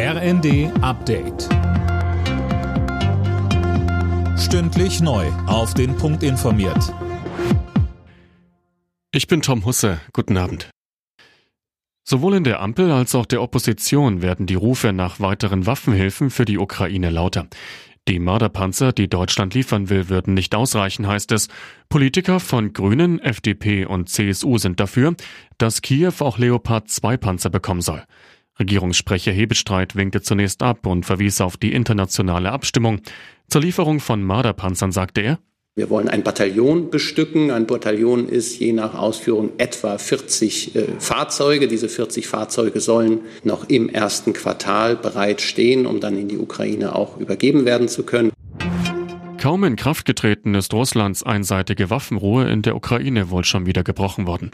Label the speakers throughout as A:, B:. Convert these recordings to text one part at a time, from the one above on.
A: RND Update. Stündlich neu. Auf den Punkt informiert.
B: Ich bin Tom Husse. Guten Abend. Sowohl in der Ampel als auch der Opposition werden die Rufe nach weiteren Waffenhilfen für die Ukraine lauter. Die Mörderpanzer, die Deutschland liefern will, würden nicht ausreichen, heißt es. Politiker von Grünen, FDP und CSU sind dafür, dass Kiew auch Leopard 2 Panzer bekommen soll. Regierungssprecher Hebestreit winkte zunächst ab und verwies auf die internationale Abstimmung. Zur Lieferung von Marderpanzern sagte er,
C: wir wollen ein Bataillon bestücken. Ein Bataillon ist je nach Ausführung etwa 40 äh, Fahrzeuge. Diese 40 Fahrzeuge sollen noch im ersten Quartal bereitstehen, um dann in die Ukraine auch übergeben werden zu können.
B: Kaum in Kraft getreten ist Russlands einseitige Waffenruhe in der Ukraine wohl schon wieder gebrochen worden.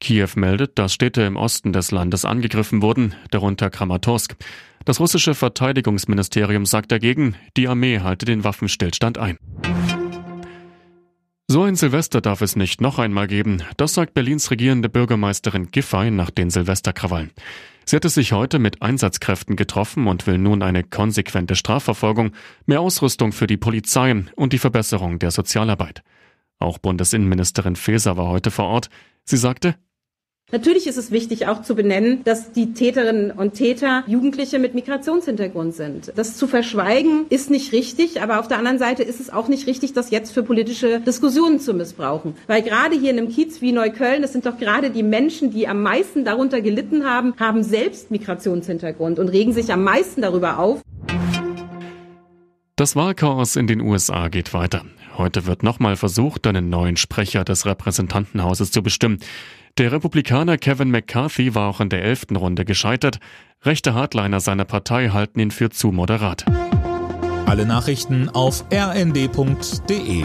B: Kiew meldet, dass Städte im Osten des Landes angegriffen wurden, darunter Kramatorsk. Das russische Verteidigungsministerium sagt dagegen, die Armee halte den Waffenstillstand ein. So ein Silvester darf es nicht noch einmal geben, das sagt Berlins regierende Bürgermeisterin Giffey nach den Silvesterkrawallen. Sie hat es sich heute mit Einsatzkräften getroffen und will nun eine konsequente Strafverfolgung, mehr Ausrüstung für die Polizei und die Verbesserung der Sozialarbeit. Auch Bundesinnenministerin Faeser war heute vor Ort. Sie sagte,
D: Natürlich ist es wichtig auch zu benennen, dass die Täterinnen und Täter Jugendliche mit Migrationshintergrund sind. Das zu verschweigen ist nicht richtig, aber auf der anderen Seite ist es auch nicht richtig, das jetzt für politische Diskussionen zu missbrauchen. Weil gerade hier in einem Kiez wie Neukölln, das sind doch gerade die Menschen, die am meisten darunter gelitten haben, haben selbst Migrationshintergrund und regen sich am meisten darüber auf.
B: Das Wahlchaos in den USA geht weiter. Heute wird nochmal versucht, einen neuen Sprecher des Repräsentantenhauses zu bestimmen. Der Republikaner Kevin McCarthy war auch in der elften Runde gescheitert. Rechte Hardliner seiner Partei halten ihn für zu moderat.
A: Alle Nachrichten auf rnd.de